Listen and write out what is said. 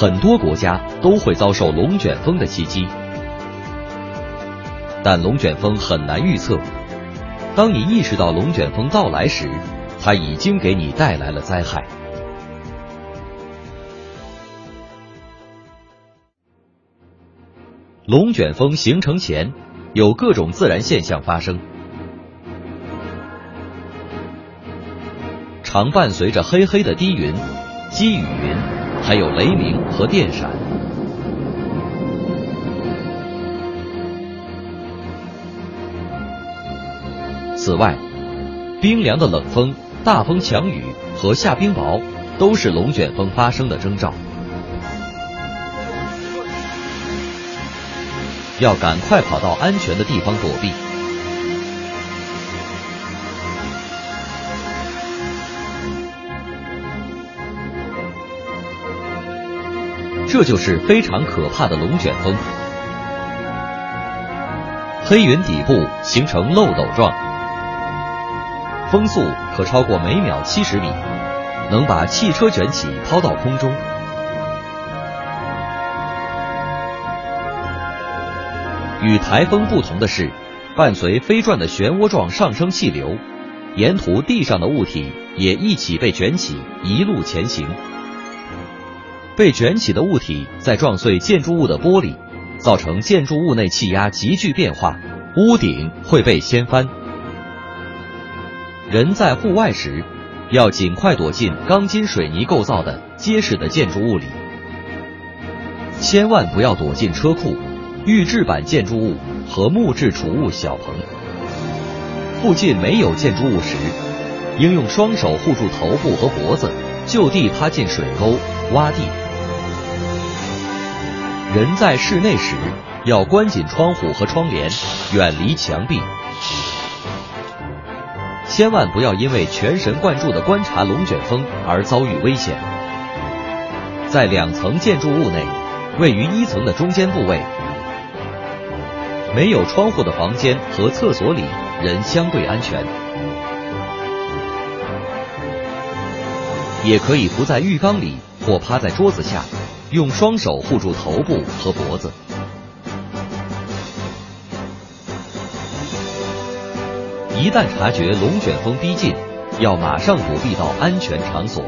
很多国家都会遭受龙卷风的袭击。但龙卷风很难预测，当你意识到龙卷风到来时，它已经给你带来了灾害。龙卷风形成前，有各种自然现象发生，常伴随着黑黑的低云、积雨云，还有雷鸣和电闪。此外，冰凉的冷风、大风强雨和下冰雹，都是龙卷风发生的征兆。要赶快跑到安全的地方躲避。这就是非常可怕的龙卷风。黑云底部形成漏斗状，风速可超过每秒七十米，能把汽车卷起抛到空中。与台风不同的是，伴随飞转的漩涡状上升气流，沿途地上的物体也一起被卷起，一路前行。被卷起的物体在撞碎建筑物的玻璃，造成建筑物内气压急剧变化，屋顶会被掀翻。人在户外时，要尽快躲进钢筋水泥构造的结实的建筑物里，千万不要躲进车库。预制板建筑物和木质储物小棚，附近没有建筑物时，应用双手护住头部和脖子，就地趴进水沟洼地。人在室内时，要关紧窗户和窗帘，远离墙壁。千万不要因为全神贯注的观察龙卷风而遭遇危险。在两层建筑物内，位于一层的中间部位。没有窗户的房间和厕所里，人相对安全。也可以伏在浴缸里或趴在桌子下，用双手护住头部和脖子。一旦察觉龙卷风逼近，要马上躲避到安全场所。